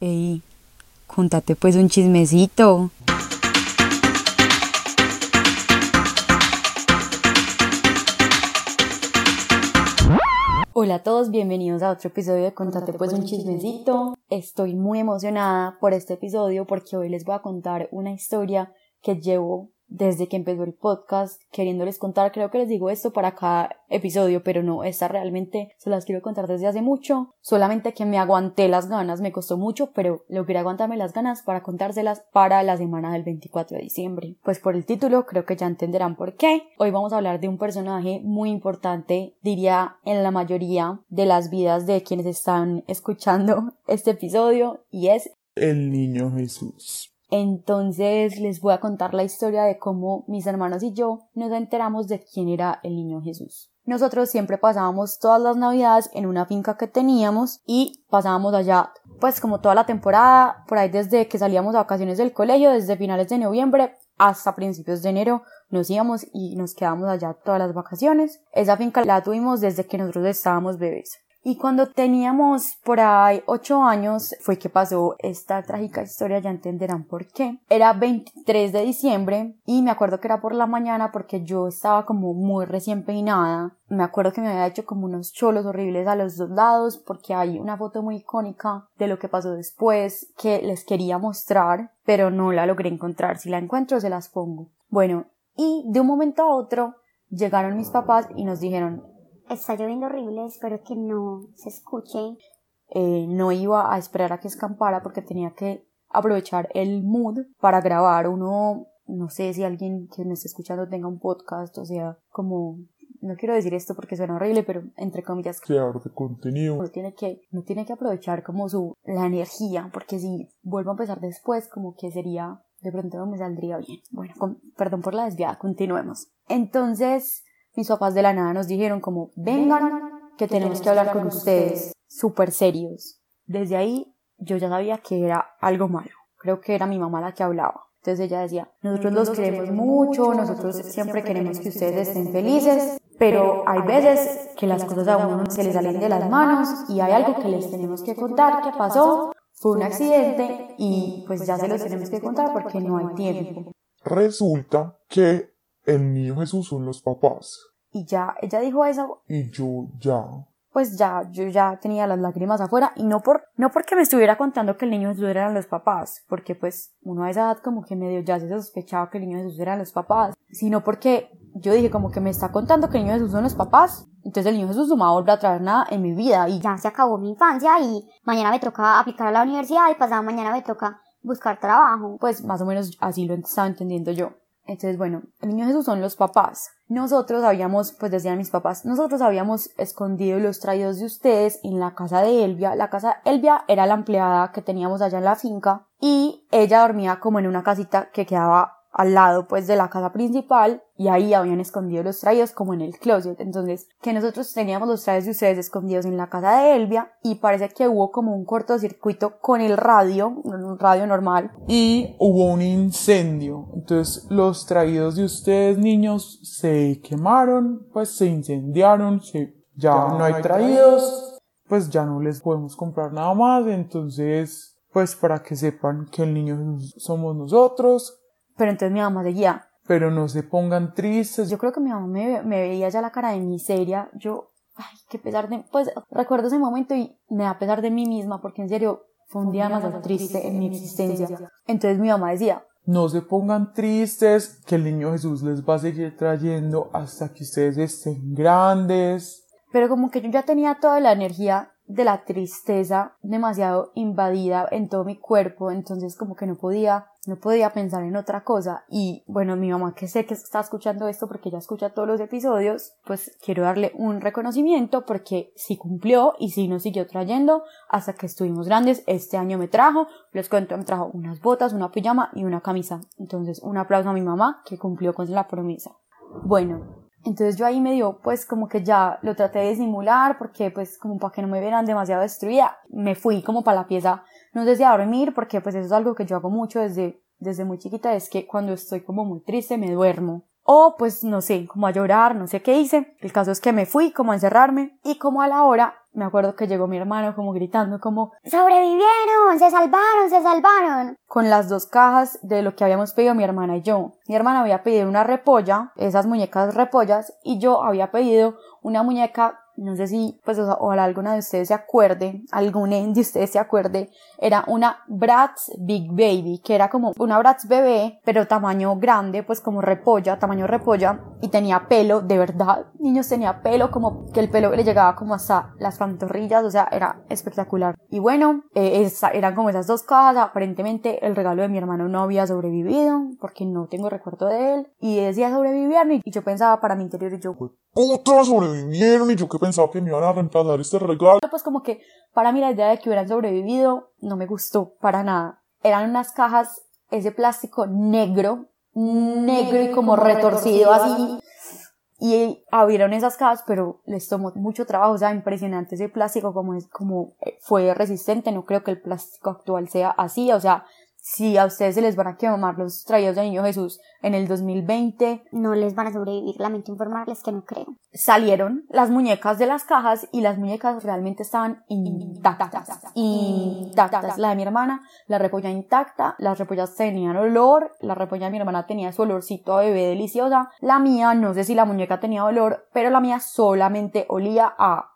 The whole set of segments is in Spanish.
Ey, contate pues un chismecito. Hola a todos, bienvenidos a otro episodio de Contate pues un chismecito. Estoy muy emocionada por este episodio porque hoy les voy a contar una historia que llevo desde que empezó el podcast queriéndoles contar. Creo que les digo esto para cada episodio, pero no, esta realmente se las quiero contar desde hace mucho. Solamente que me aguanté las ganas, me costó mucho, pero logré aguantarme las ganas para contárselas para la semana del 24 de diciembre. Pues por el título creo que ya entenderán por qué. Hoy vamos a hablar de un personaje muy importante, diría en la mayoría de las vidas de quienes están escuchando este episodio, y es el niño Jesús. Entonces les voy a contar la historia de cómo mis hermanos y yo nos enteramos de quién era el niño Jesús. Nosotros siempre pasábamos todas las navidades en una finca que teníamos y pasábamos allá pues como toda la temporada, por ahí desde que salíamos a vacaciones del colegio, desde finales de noviembre hasta principios de enero nos íbamos y nos quedamos allá todas las vacaciones. Esa finca la tuvimos desde que nosotros estábamos bebés. Y cuando teníamos por ahí ocho años fue que pasó esta trágica historia, ya entenderán por qué. Era 23 de diciembre y me acuerdo que era por la mañana porque yo estaba como muy recién peinada. Me acuerdo que me había hecho como unos cholos horribles a los dos lados porque hay una foto muy icónica de lo que pasó después que les quería mostrar, pero no la logré encontrar. Si la encuentro se las pongo. Bueno, y de un momento a otro llegaron mis papás y nos dijeron Está lloviendo horrible, espero que no se escuche. Eh, no iba a esperar a que escampara porque tenía que aprovechar el mood para grabar uno, no sé si alguien que me esté escuchando tenga un podcast, o sea, como no quiero decir esto porque suena horrible, pero entre comillas, creador de contenido. No tiene que, no tiene que aprovechar como su, la energía, porque si vuelvo a empezar después, como que sería, de pronto no me saldría bien. Bueno, perdón por la desviada, continuemos. Entonces, mis papás de la nada nos dijeron como, vengan, que tenemos que hablar con ustedes, súper serios. Desde ahí yo ya sabía que era algo malo. Creo que era mi mamá la que hablaba. Entonces ella decía, nosotros los queremos mucho, nosotros siempre queremos que ustedes estén felices, pero hay veces que las cosas a uno se les salen de las manos y hay algo que les tenemos que contar que pasó, fue un accidente y pues ya se los tenemos que contar porque no hay tiempo. Resulta que el niño Jesús son los papás. Y ya, ella dijo eso. Y yo ya. Pues ya, yo ya tenía las lágrimas afuera y no por, no porque me estuviera contando que el niño Jesús eran los papás, porque pues uno a esa edad como que medio ya se sospechaba que el niño Jesús eran los papás, sino porque yo dije como que me está contando que el niño Jesús son los papás, entonces el niño Jesús no me va a volver a traer nada en mi vida y ya se acabó mi infancia y mañana me toca aplicar a la universidad y pasado mañana me toca buscar trabajo. Pues más o menos así lo estaba entendiendo yo. Entonces, bueno, el niño Jesús son los papás. Nosotros habíamos, pues decían mis papás, nosotros habíamos escondido los traídos de ustedes en la casa de Elvia. La casa Elvia era la empleada que teníamos allá en la finca y ella dormía como en una casita que quedaba al lado pues de la casa principal y ahí habían escondido los traídos como en el closet. Entonces, que nosotros teníamos los trajes de ustedes escondidos en la casa de Elvia y parece que hubo como un cortocircuito con el radio, un radio normal. Y hubo un incendio. Entonces, los traídos de ustedes niños se quemaron, pues se incendiaron, se... ya, no hay traídos, pues ya no les podemos comprar nada más. Entonces, pues para que sepan que el niño somos nosotros, pero entonces mi mamá seguía. Pero no se pongan tristes. Yo creo que mi mamá me, veía ya la cara de miseria. Yo, ay, qué pesar de... Pues recuerdo ese momento y me da pesar de mí misma porque en serio fue un día más triste en mi existencia. Entonces mi mamá decía, no se pongan tristes, que el niño Jesús les va a seguir trayendo hasta que ustedes estén grandes. Pero como que yo ya tenía toda la energía de la tristeza demasiado invadida en todo mi cuerpo, entonces como que no podía, no podía pensar en otra cosa. Y bueno, mi mamá que sé que está escuchando esto porque ella escucha todos los episodios, pues quiero darle un reconocimiento porque sí cumplió y sí nos siguió trayendo hasta que estuvimos grandes. Este año me trajo, les cuento, me trajo unas botas, una pijama y una camisa. Entonces un aplauso a mi mamá que cumplió con la promesa. Bueno, entonces yo ahí medio, pues como que ya lo traté de simular porque pues como para que no me vieran demasiado destruida, me fui como para la pieza, no a dormir porque pues eso es algo que yo hago mucho desde, desde muy chiquita, es que cuando estoy como muy triste me duermo. O pues no sé, como a llorar, no sé qué hice. El caso es que me fui como a encerrarme y como a la hora me acuerdo que llegó mi hermano como gritando como ¡Sobrevivieron! ¡Se salvaron! ¡Se salvaron! con las dos cajas de lo que habíamos pedido mi hermana y yo. Mi hermana había pedido una repolla, esas muñecas repollas, y yo había pedido una muñeca no sé si, pues, ojalá alguna de ustedes se acuerde, alguna de ustedes se acuerde, era una Bratz Big Baby, que era como una Bratz bebé, pero tamaño grande, pues como repolla, tamaño repolla, y tenía pelo, de verdad, niños tenía pelo, como que el pelo le llegaba como hasta las pantorrillas, o sea, era espectacular. Y bueno, eh, eran como esas dos cajas, aparentemente el regalo de mi hermano no había sobrevivido, porque no tengo recuerdo de él, y decía sobrevivieron, y yo pensaba para mi interior, y yo, todos sobrevivieron y yo pensaba que me iban a reemplazar este regalo. Pues como que para mí la idea de que hubieran sobrevivido no me gustó para nada. Eran unas cajas, ese plástico negro, negro y como retorcido así. Y abrieron esas cajas, pero les tomó mucho trabajo, o sea, impresionante ese plástico como es, como fue resistente, no creo que el plástico actual sea así, o sea, si a ustedes se les van a quemar los traídos de Niño Jesús en el 2020, no les van a sobrevivir. Lamento informarles que no creo. Salieron las muñecas de las cajas y las muñecas realmente estaban intactas. Intactas. La de mi hermana, la repolla intacta, las repollas tenían olor, la repolla de mi hermana tenía su olorcito a bebé deliciosa. La mía, no sé si la muñeca tenía olor, pero la mía solamente olía a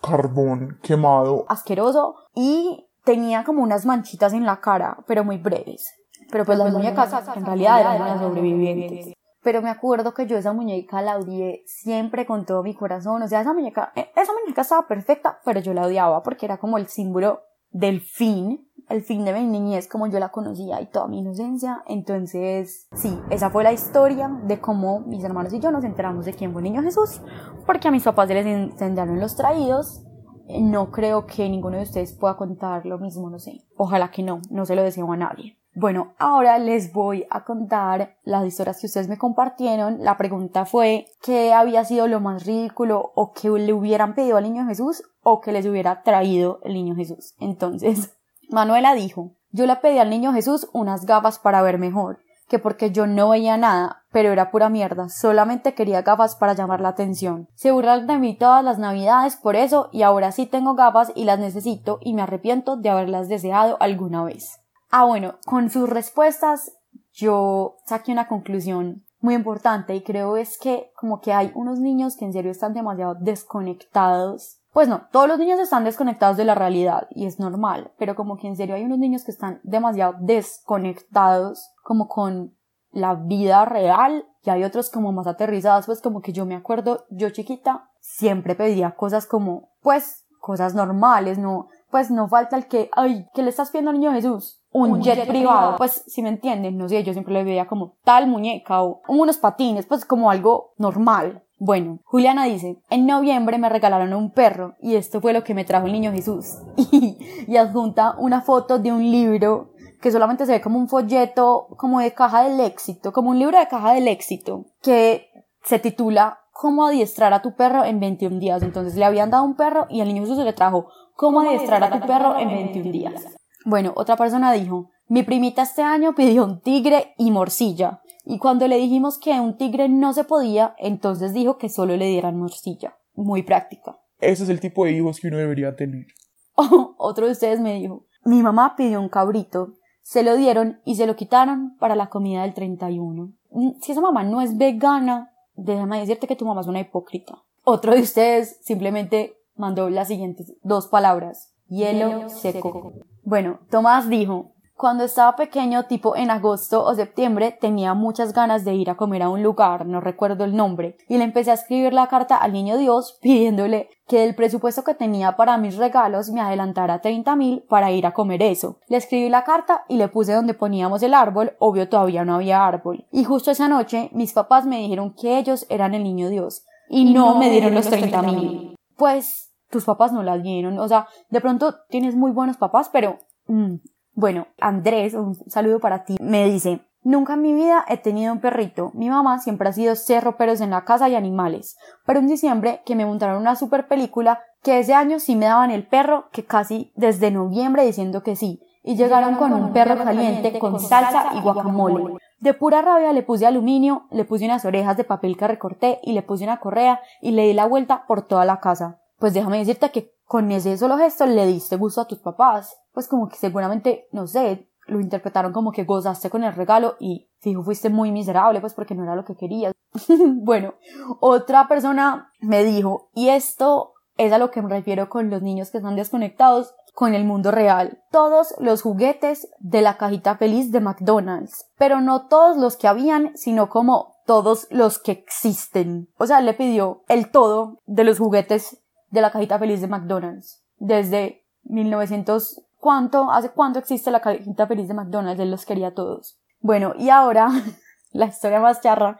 carbón quemado. Asqueroso. Y tenía como unas manchitas en la cara, pero muy breves. Pero pues, las muñecas en realidad eran unas sobrevivientes. Pero me acuerdo que yo esa muñeca la odié siempre con todo mi corazón. O sea, esa muñeca, eh, esa muñeca estaba perfecta, pero yo la odiaba porque era como el símbolo del fin, el fin de mi niñez como yo la conocía y toda mi inocencia. Entonces, sí, esa fue la historia de cómo mis hermanos y yo nos enteramos de quién fue Niño Jesús, porque a mis papás se les incendiaron los traídos no creo que ninguno de ustedes pueda contar lo mismo, no sé. Ojalá que no, no se lo deseo a nadie. Bueno, ahora les voy a contar las historias que ustedes me compartieron. La pregunta fue qué había sido lo más ridículo o que le hubieran pedido al niño Jesús o que les hubiera traído el niño Jesús. Entonces, Manuela dijo, yo le pedí al niño Jesús unas gafas para ver mejor que porque yo no veía nada, pero era pura mierda, solamente quería gafas para llamar la atención. Se burlan de mí todas las navidades por eso y ahora sí tengo gafas y las necesito y me arrepiento de haberlas deseado alguna vez. Ah bueno, con sus respuestas yo saqué una conclusión muy importante y creo es que como que hay unos niños que en serio están demasiado desconectados pues no, todos los niños están desconectados de la realidad y es normal, pero como que en serio hay unos niños que están demasiado desconectados como con la vida real y hay otros como más aterrizados, pues como que yo me acuerdo, yo chiquita siempre pedía cosas como, pues, cosas normales, no, pues no falta el que, ay, ¿qué le estás pidiendo al niño Jesús? Un, jet, privado. Pues si me entienden, no sé, yo siempre le veía como tal muñeca o unos patines, pues como algo normal. Bueno, Juliana dice, en noviembre me regalaron un perro y esto fue lo que me trajo el niño Jesús. y, adjunta una foto de un libro que solamente se ve como un folleto como de caja del éxito, como un libro de caja del éxito, que se titula Cómo adiestrar a tu perro en 21 días. Entonces le habían dado un perro y el niño Jesús le trajo Cómo adiestrar a tu perro en 21 días. Bueno, otra persona dijo, mi primita este año pidió un tigre y morcilla. Y cuando le dijimos que un tigre no se podía, entonces dijo que solo le dieran morcilla. Muy práctica. Ese es el tipo de hijos que uno debería tener. otro de ustedes me dijo, mi mamá pidió un cabrito, se lo dieron y se lo quitaron para la comida del 31. Mm, si esa mamá no es vegana, déjame decirte que tu mamá es una hipócrita. Otro de ustedes simplemente mandó las siguientes dos palabras. Hielo seco. Bueno, Tomás dijo, cuando estaba pequeño, tipo en agosto o septiembre, tenía muchas ganas de ir a comer a un lugar, no recuerdo el nombre, y le empecé a escribir la carta al niño Dios pidiéndole que el presupuesto que tenía para mis regalos me adelantara 30 mil para ir a comer eso. Le escribí la carta y le puse donde poníamos el árbol, obvio todavía no había árbol. Y justo esa noche mis papás me dijeron que ellos eran el niño Dios y, no, me dieron los 30 mil. Pues tus papás no la dieron, o sea, de pronto tienes muy buenos papás, pero mm, bueno, Andrés, un saludo para ti, me dice, Nunca en mi vida he tenido un perrito. Mi mamá siempre ha sido cerro peros en la casa y animales. Pero en diciembre que me montaron una super película que ese año sí me daban el perro que casi desde noviembre diciendo que sí. Y llegaron con un perro caliente con salsa y guacamole. De pura rabia le puse aluminio, le puse unas orejas de papel que recorté y le puse una correa y le di la vuelta por toda la casa. Pues déjame decirte que con ese solo gesto le diste gusto a tus papás. Pues como que seguramente, no sé, lo interpretaron como que gozaste con el regalo y fijo fuiste muy miserable pues porque no era lo que querías. bueno, otra persona me dijo, y esto es a lo que me refiero con los niños que están desconectados con el mundo real. Todos los juguetes de la cajita feliz de McDonald's, pero no todos los que habían, sino como todos los que existen. O sea, le pidió el todo de los juguetes de la cajita feliz de McDonald's. Desde 1900, ¿cuánto? ¿Hace cuánto existe la cajita feliz de McDonald's? Él los quería todos. Bueno, y ahora, la historia más charra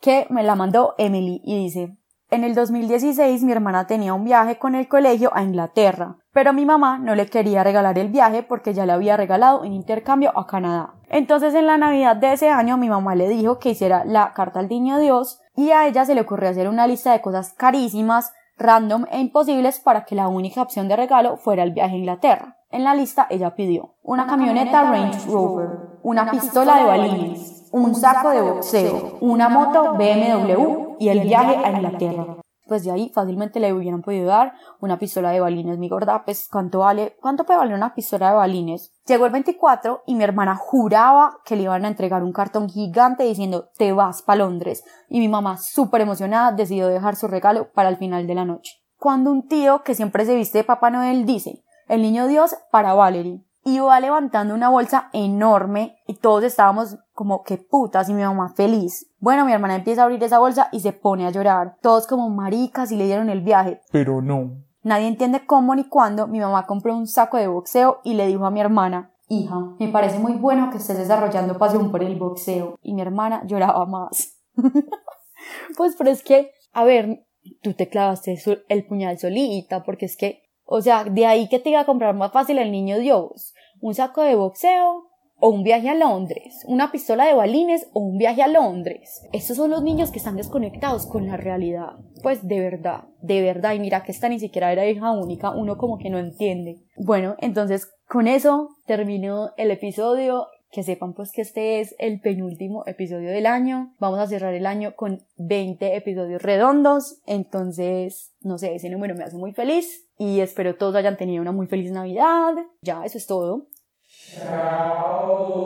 que me la mandó Emily y dice, en el 2016 mi hermana tenía un viaje con el colegio a Inglaterra, pero mi mamá no le quería regalar el viaje porque ya le había regalado un intercambio a Canadá. Entonces en la Navidad de ese año mi mamá le dijo que hiciera la carta al niño Dios y a ella se le ocurrió hacer una lista de cosas carísimas, random e imposibles para que la única opción de regalo fuera el viaje a Inglaterra. En la lista ella pidió una, camioneta, Range Rover, una, pistola, de balines, un saco de boxeo, una moto BMW y el viaje a Inglaterra. Pues de ahí fácilmente le hubieran podido dar una pistola de balines, mi gorda, pues cuánto vale, cuánto puede valer una pistola de balines. Llegó el 24 y mi hermana juraba que le iban a entregar un cartón gigante diciendo te vas para Londres y mi mamá súper emocionada decidió dejar su regalo para el final de la noche. Cuando un tío que siempre se viste de Papá Noel dice el niño Dios para Valerie. Y va levantando una bolsa enorme y todos estábamos como que putas y mi mamá feliz. Bueno, mi hermana empieza a abrir esa bolsa y se pone a llorar. Todos como maricas y le dieron el viaje. Pero no. Nadie entiende cómo ni cuándo mi mamá compró un saco de boxeo y le dijo a mi hermana, hija, me parece muy bueno que estés desarrollando pasión por el boxeo. Y mi hermana lloraba más. pues pero es que, a ver, tú te clavaste el puñal solita porque es que o sea, de ahí que te iba a comprar más fácil el niño Dios, un saco de boxeo o un viaje a Londres, una pistola de balines o un viaje a Londres. Estos son los niños que están desconectados con la realidad. Pues de verdad, de verdad. Y mira que esta ni siquiera era hija única, uno como que no entiende. Bueno, entonces con eso termino el episodio que sepan pues que este es el penúltimo episodio del año. Vamos a cerrar el año con 20 episodios redondos. Entonces, no sé, ese número me hace muy feliz y espero todos hayan tenido una muy feliz Navidad. Ya, eso es todo. Chao.